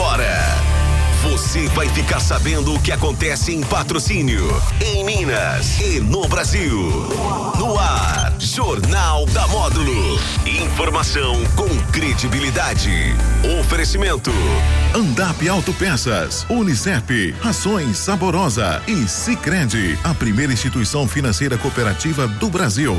agora. Você vai ficar sabendo o que acontece em patrocínio, em Minas e no Brasil. No ar, Jornal da Módulo. Informação com credibilidade. Oferecimento. Andap Autopeças, Unicep, Rações Saborosa e Sicredi, a primeira instituição financeira cooperativa do Brasil.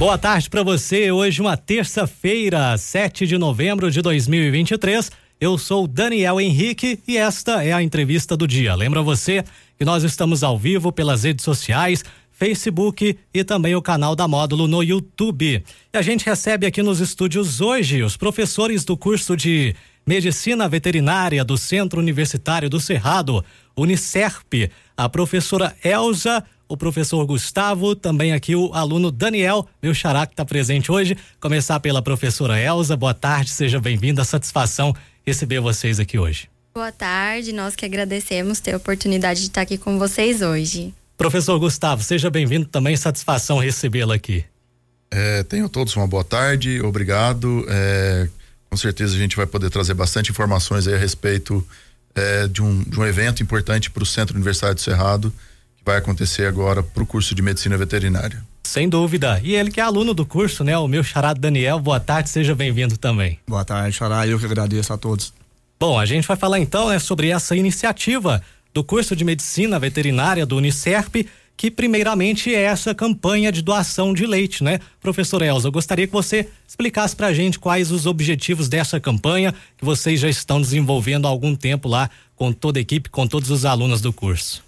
Boa tarde para você. Hoje, uma terça-feira, 7 de novembro de 2023. Eu sou Daniel Henrique e esta é a entrevista do dia. Lembra você que nós estamos ao vivo pelas redes sociais, Facebook e também o canal da Módulo no YouTube. E a gente recebe aqui nos estúdios hoje os professores do curso de Medicina Veterinária do Centro Universitário do Cerrado, Unicerp, a professora Elza, o professor Gustavo, também aqui o aluno Daniel, meu xará que está presente hoje. Começar pela professora Elza. Boa tarde, seja bem-vinda. Satisfação receber vocês aqui hoje. Boa tarde, nós que agradecemos ter a oportunidade de estar aqui com vocês hoje. Professor Gustavo, seja bem-vindo também, satisfação recebê-lo aqui. É, tenham todos uma boa tarde, obrigado. É, com certeza a gente vai poder trazer bastante informações a respeito é, de, um, de um evento importante para o Centro Universitário do Cerrado, que vai acontecer agora para o curso de Medicina Veterinária. Sem dúvida. E ele que é aluno do curso, né? O meu charado Daniel. Boa tarde, seja bem-vindo também. Boa tarde, Xará. Eu que agradeço a todos. Bom, a gente vai falar então, né, sobre essa iniciativa do curso de Medicina Veterinária do Unicerp, que primeiramente é essa campanha de doação de leite, né? Professor Elza, eu gostaria que você explicasse pra gente quais os objetivos dessa campanha que vocês já estão desenvolvendo há algum tempo lá com toda a equipe, com todos os alunos do curso.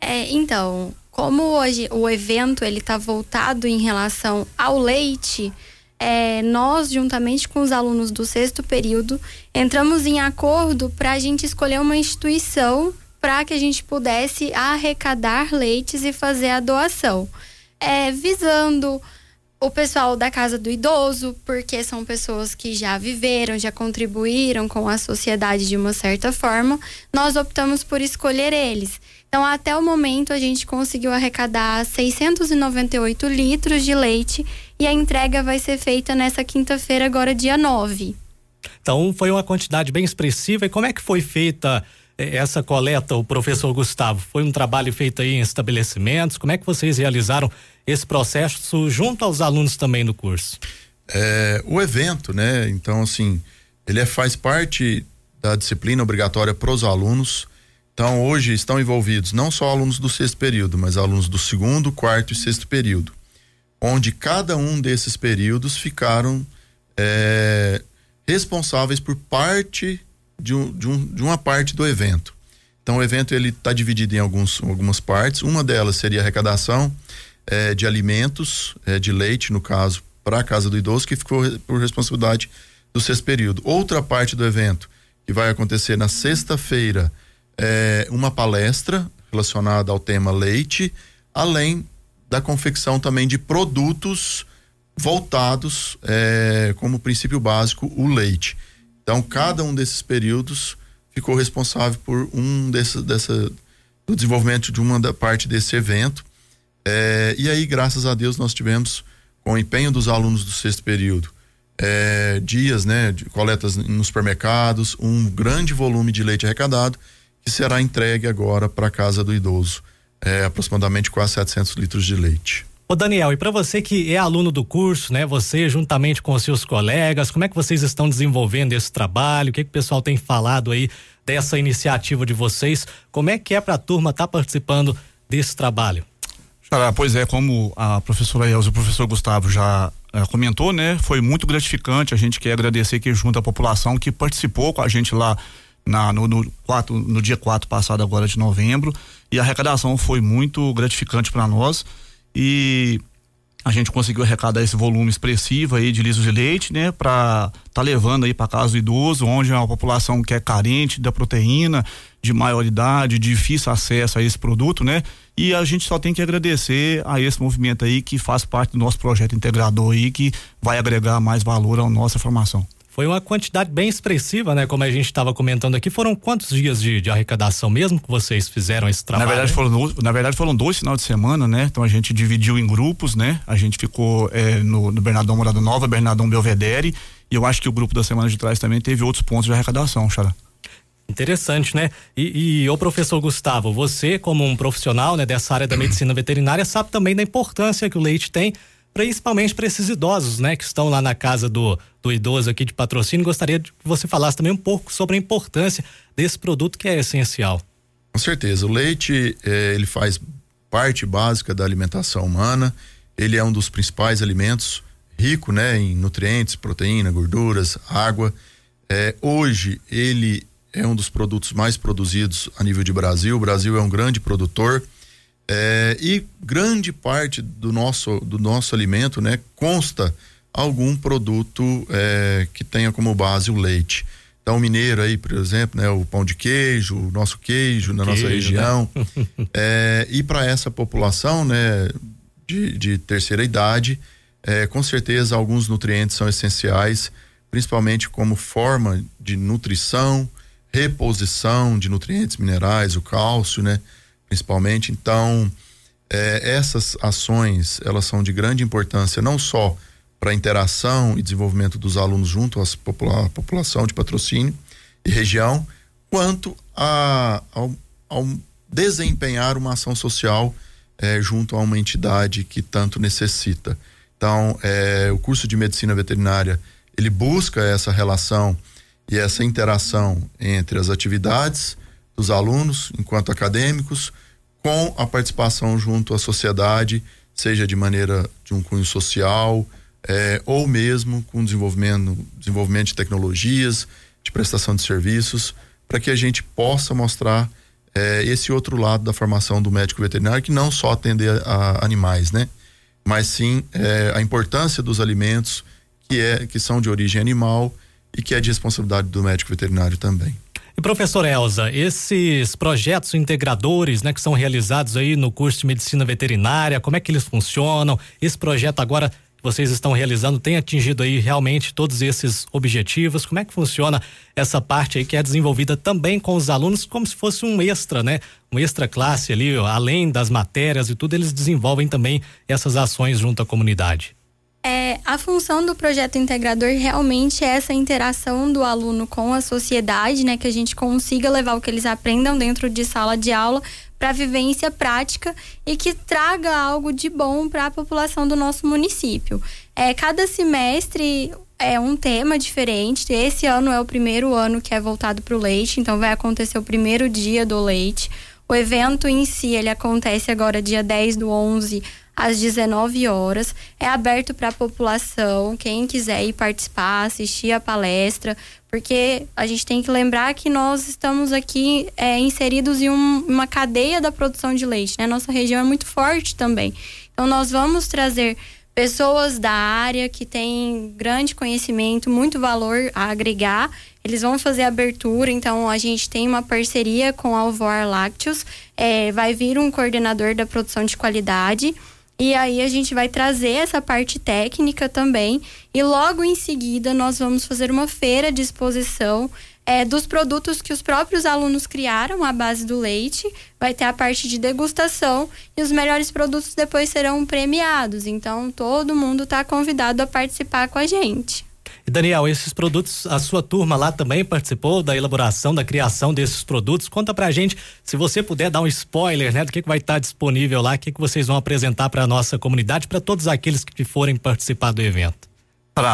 É, então, como hoje o evento ele está voltado em relação ao leite, é, nós, juntamente com os alunos do sexto período, entramos em acordo para a gente escolher uma instituição para que a gente pudesse arrecadar leites e fazer a doação. É, visando o pessoal da casa do idoso, porque são pessoas que já viveram, já contribuíram com a sociedade de uma certa forma, nós optamos por escolher eles. Então, até o momento, a gente conseguiu arrecadar 698 litros de leite e a entrega vai ser feita nessa quinta-feira, agora dia 9. Então, foi uma quantidade bem expressiva. E como é que foi feita eh, essa coleta, o professor Gustavo? Foi um trabalho feito aí em estabelecimentos? Como é que vocês realizaram esse processo junto aos alunos também do curso? É, o evento, né? Então, assim, ele é, faz parte da disciplina obrigatória para os alunos então, hoje estão envolvidos não só alunos do sexto período, mas alunos do segundo, quarto e sexto período, onde cada um desses períodos ficaram é, responsáveis por parte de, um, de, um, de uma parte do evento. Então, o evento ele está dividido em alguns, algumas partes. Uma delas seria a arrecadação é, de alimentos, é, de leite, no caso, para a casa do idoso, que ficou por responsabilidade do sexto período. Outra parte do evento que vai acontecer na sexta-feira é, uma palestra relacionada ao tema leite, além da confecção também de produtos voltados é, como princípio básico o leite. Então, cada um desses períodos ficou responsável por um desse, dessa do desenvolvimento de uma da parte desse evento. É, e aí, graças a Deus, nós tivemos com o empenho dos alunos do sexto período é, dias, né, de coletas nos supermercados, um grande volume de leite arrecadado que será entregue agora para a casa do idoso. É, aproximadamente quase 700 litros de leite. Ô Daniel, e para você que é aluno do curso, né? Você juntamente com os seus colegas, como é que vocês estão desenvolvendo esse trabalho? O que, que o pessoal tem falado aí dessa iniciativa de vocês? Como é que é para a turma estar tá participando desse trabalho? Xará, pois é, como a professora Elza e o professor Gustavo já uh, comentou, né? Foi muito gratificante. A gente quer agradecer aqui junto à população que participou com a gente lá na, no, no, quatro, no dia 4 passado, agora de novembro, e a arrecadação foi muito gratificante para nós. E a gente conseguiu arrecadar esse volume expressivo aí de litros de leite, né, para tá levando aí para casa do idoso, onde é uma população que é carente da proteína, de maior idade, difícil acesso a esse produto, né? E a gente só tem que agradecer a esse movimento aí que faz parte do nosso projeto integrador aí que vai agregar mais valor à nossa formação. Foi uma quantidade bem expressiva, né? Como a gente estava comentando aqui. Foram quantos dias de, de, arrecadação mesmo que vocês fizeram esse trabalho? Na verdade, foram, na verdade, foram dois finais de semana, né? Então a gente dividiu em grupos, né? A gente ficou é, no, no Bernardão Morada Nova, Bernardão Belvedere E eu acho que o grupo da semana de trás também teve outros pontos de arrecadação, Xará. Interessante, né? E, e o professor Gustavo, você como um profissional né, dessa área da medicina veterinária sabe também da importância que o leite tem, principalmente para esses idosos, né, que estão lá na casa do, do idoso aqui de patrocínio. Gostaria que você falasse também um pouco sobre a importância desse produto que é essencial. Com certeza, o leite eh, ele faz parte básica da alimentação humana. Ele é um dos principais alimentos rico, né, em nutrientes, proteína, gorduras, água. Eh, hoje ele é um dos produtos mais produzidos a nível de Brasil. O Brasil é um grande produtor é, e grande parte do nosso do nosso alimento, né, consta algum produto é, que tenha como base o leite. Então, o mineiro aí, por exemplo, né, o pão de queijo, o nosso queijo na queijo, nossa região. Né? é, e para essa população, né, de, de terceira idade, é, com certeza alguns nutrientes são essenciais, principalmente como forma de nutrição, reposição de nutrientes minerais, o cálcio, né? Principalmente. Então, é, essas ações, elas são de grande importância, não só para a interação e desenvolvimento dos alunos junto à popula população de patrocínio e região, quanto a, ao, ao desempenhar uma ação social é, junto a uma entidade que tanto necessita. Então, é, o curso de medicina veterinária ele busca essa relação e essa interação entre as atividades dos alunos, enquanto acadêmicos, com a participação junto à sociedade, seja de maneira de um cunho social, é, ou mesmo com desenvolvimento, desenvolvimento de tecnologias, de prestação de serviços, para que a gente possa mostrar é, esse outro lado da formação do médico veterinário, que não só atender a, a animais, né? Mas sim é, a importância dos alimentos que, é, que são de origem animal e que é de responsabilidade do médico veterinário também. E professor Elza, esses projetos integradores, né, que são realizados aí no curso de medicina veterinária, como é que eles funcionam? Esse projeto agora que vocês estão realizando tem atingido aí realmente todos esses objetivos? Como é que funciona essa parte aí que é desenvolvida também com os alunos como se fosse um extra, né? Um extra classe ali, além das matérias e tudo, eles desenvolvem também essas ações junto à comunidade. É, a função do projeto integrador realmente é essa interação do aluno com a sociedade, né? Que a gente consiga levar o que eles aprendam dentro de sala de aula para vivência prática e que traga algo de bom para a população do nosso município. É, cada semestre é um tema diferente. Esse ano é o primeiro ano que é voltado para o leite, então vai acontecer o primeiro dia do leite. O evento em si, ele acontece agora dia 10 do 11 às 19 horas. É aberto para a população, quem quiser ir participar, assistir a palestra, porque a gente tem que lembrar que nós estamos aqui é, inseridos em um, uma cadeia da produção de leite, né? Nossa região é muito forte também. Então, nós vamos trazer pessoas da área que têm grande conhecimento, muito valor a agregar. Eles vão fazer abertura, então a gente tem uma parceria com a Alvoar Lácteos. É, vai vir um coordenador da produção de qualidade e aí a gente vai trazer essa parte técnica também. E logo em seguida nós vamos fazer uma feira de exposição é, dos produtos que os próprios alunos criaram à base do leite. Vai ter a parte de degustação e os melhores produtos depois serão premiados. Então todo mundo está convidado a participar com a gente. E Daniel, esses produtos, a sua turma lá também participou da elaboração, da criação desses produtos. Conta pra gente, se você puder dar um spoiler, né, do que, que vai estar disponível lá, o que, que vocês vão apresentar para nossa comunidade, para todos aqueles que forem participar do evento.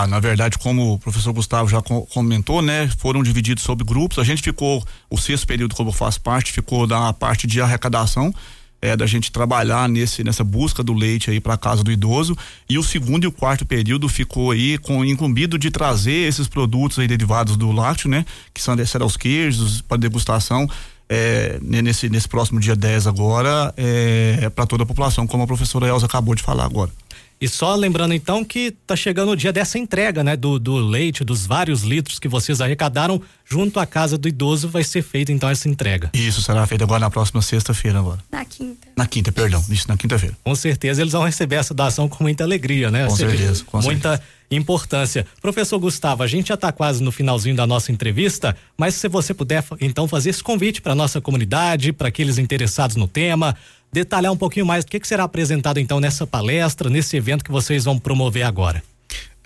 Na verdade, como o professor Gustavo já comentou, né, foram divididos sobre grupos. A gente ficou, o sexto período, como faz parte, ficou da parte de arrecadação é, da gente trabalhar nesse nessa busca do leite aí para casa do idoso e o segundo e o quarto período ficou aí com incumbido de trazer esses produtos aí derivados do lácteo, né, que são aos queijos para degustação é, nesse nesse próximo dia 10 agora é, para toda a população, como a professora Elza acabou de falar agora. E só lembrando então que tá chegando o dia dessa entrega, né, do, do leite, dos vários litros que vocês arrecadaram junto à casa do idoso, vai ser feita então essa entrega. Isso será feito agora na próxima sexta-feira agora. Na quinta. Na quinta, perdão, isso na quinta-feira. Com certeza eles vão receber essa doação com muita alegria, né? Com certeza, com muita certeza. importância. Professor Gustavo, a gente já está quase no finalzinho da nossa entrevista, mas se você puder então fazer esse convite para nossa comunidade, para aqueles interessados no tema, detalhar um pouquinho mais o que, que será apresentado então nessa palestra, nesse evento que vocês vão promover agora.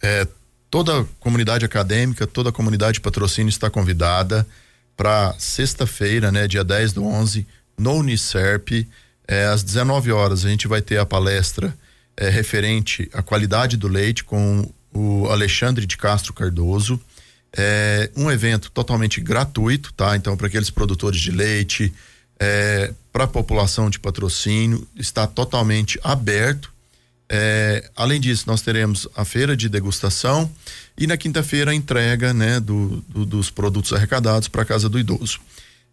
É, toda a comunidade acadêmica, toda a comunidade de patrocínio está convidada para sexta-feira, né, dia 10 do 11, no Unicerp, é, às 19 horas, a gente vai ter a palestra é, referente à qualidade do leite com o Alexandre de Castro Cardoso. É um evento totalmente gratuito, tá? Então, para aqueles produtores de leite, é, para a população de patrocínio, está totalmente aberto. É, além disso, nós teremos a feira de degustação e na quinta-feira a entrega né, do, do, dos produtos arrecadados para a casa do idoso.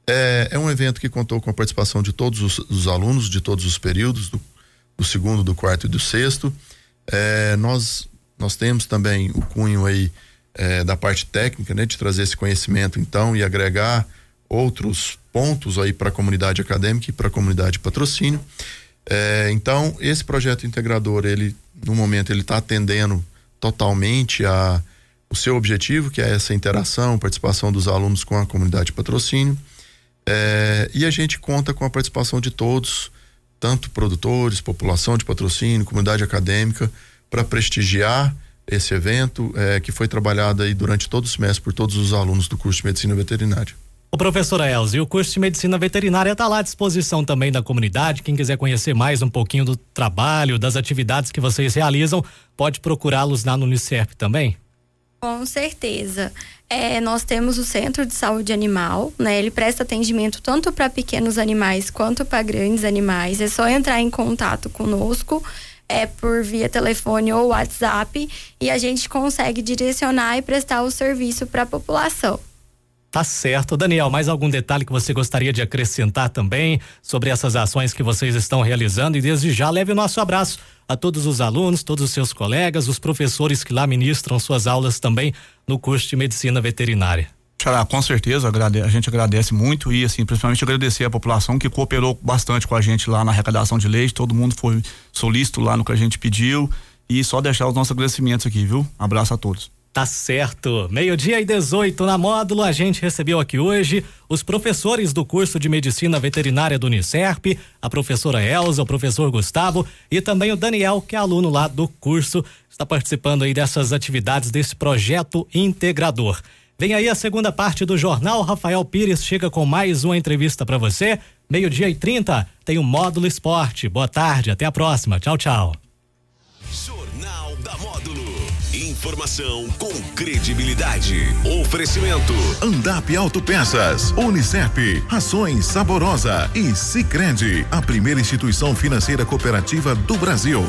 É, é, um evento que contou com a participação de todos os, os alunos de todos os períodos, do, do, segundo, do quarto e do sexto. É, nós, nós temos também o cunho aí é, da parte técnica, né, de trazer esse conhecimento então e agregar outros pontos aí para a comunidade acadêmica e para a comunidade patrocínio. É, então, esse projeto integrador, ele, no momento, ele está atendendo totalmente a o seu objetivo, que é essa interação, participação dos alunos com a comunidade patrocínio. É, e a gente conta com a participação de todos, tanto produtores, população de patrocínio, comunidade acadêmica, para prestigiar esse evento é, que foi trabalhado aí durante todo o semestre por todos os alunos do curso de medicina veterinária. O professor Elzi, o curso de medicina veterinária está lá à disposição também da comunidade. Quem quiser conhecer mais um pouquinho do trabalho, das atividades que vocês realizam, pode procurá-los lá no Unicef também? Com certeza. É, nós temos o Centro de Saúde Animal, né? Ele presta atendimento tanto para pequenos animais quanto para grandes animais. É só entrar em contato conosco, é por via telefone ou WhatsApp, e a gente consegue direcionar e prestar o serviço para a população. Tá certo. Daniel, mais algum detalhe que você gostaria de acrescentar também sobre essas ações que vocês estão realizando? E desde já leve o nosso abraço a todos os alunos, todos os seus colegas, os professores que lá ministram suas aulas também no curso de medicina veterinária. Xará, com certeza, a gente agradece muito e, assim, principalmente agradecer a população que cooperou bastante com a gente lá na arrecadação de leite, todo mundo foi solícito lá no que a gente pediu e só deixar os nossos agradecimentos aqui, viu? Abraço a todos. Tá certo. Meio-dia e 18 na módulo, a gente recebeu aqui hoje os professores do curso de Medicina Veterinária do Unicerp, a professora Elza, o professor Gustavo e também o Daniel, que é aluno lá do curso, está participando aí dessas atividades desse projeto integrador. Vem aí a segunda parte do jornal. Rafael Pires chega com mais uma entrevista para você. Meio-dia e 30 tem o módulo esporte. Boa tarde, até a próxima. Tchau, tchau. Informação com credibilidade. Oferecimento. Andap Autopeças, Unicep, Rações Saborosa e Sicredi, a primeira instituição financeira cooperativa do Brasil.